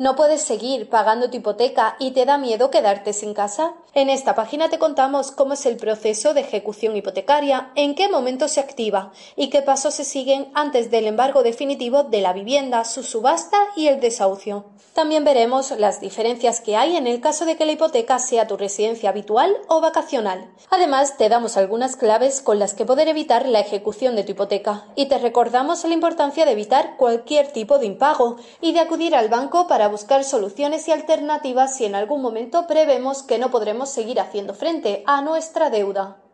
¿No puedes seguir pagando tu hipoteca y te da miedo quedarte sin casa? En esta página te contamos cómo es el proceso de ejecución hipotecaria, en qué momento se activa y qué pasos se siguen antes del embargo definitivo de la vivienda, su subasta y el desahucio. También veremos las diferencias que hay en el caso de que la hipoteca sea tu residencia habitual o vacacional. Además, te damos algunas claves con las que poder evitar la ejecución de tu hipoteca y te recordamos la importancia de evitar cualquier tipo de impago y de acudir al banco para buscar soluciones y alternativas si en algún momento prevemos que no podremos seguir haciendo frente a nuestra deuda.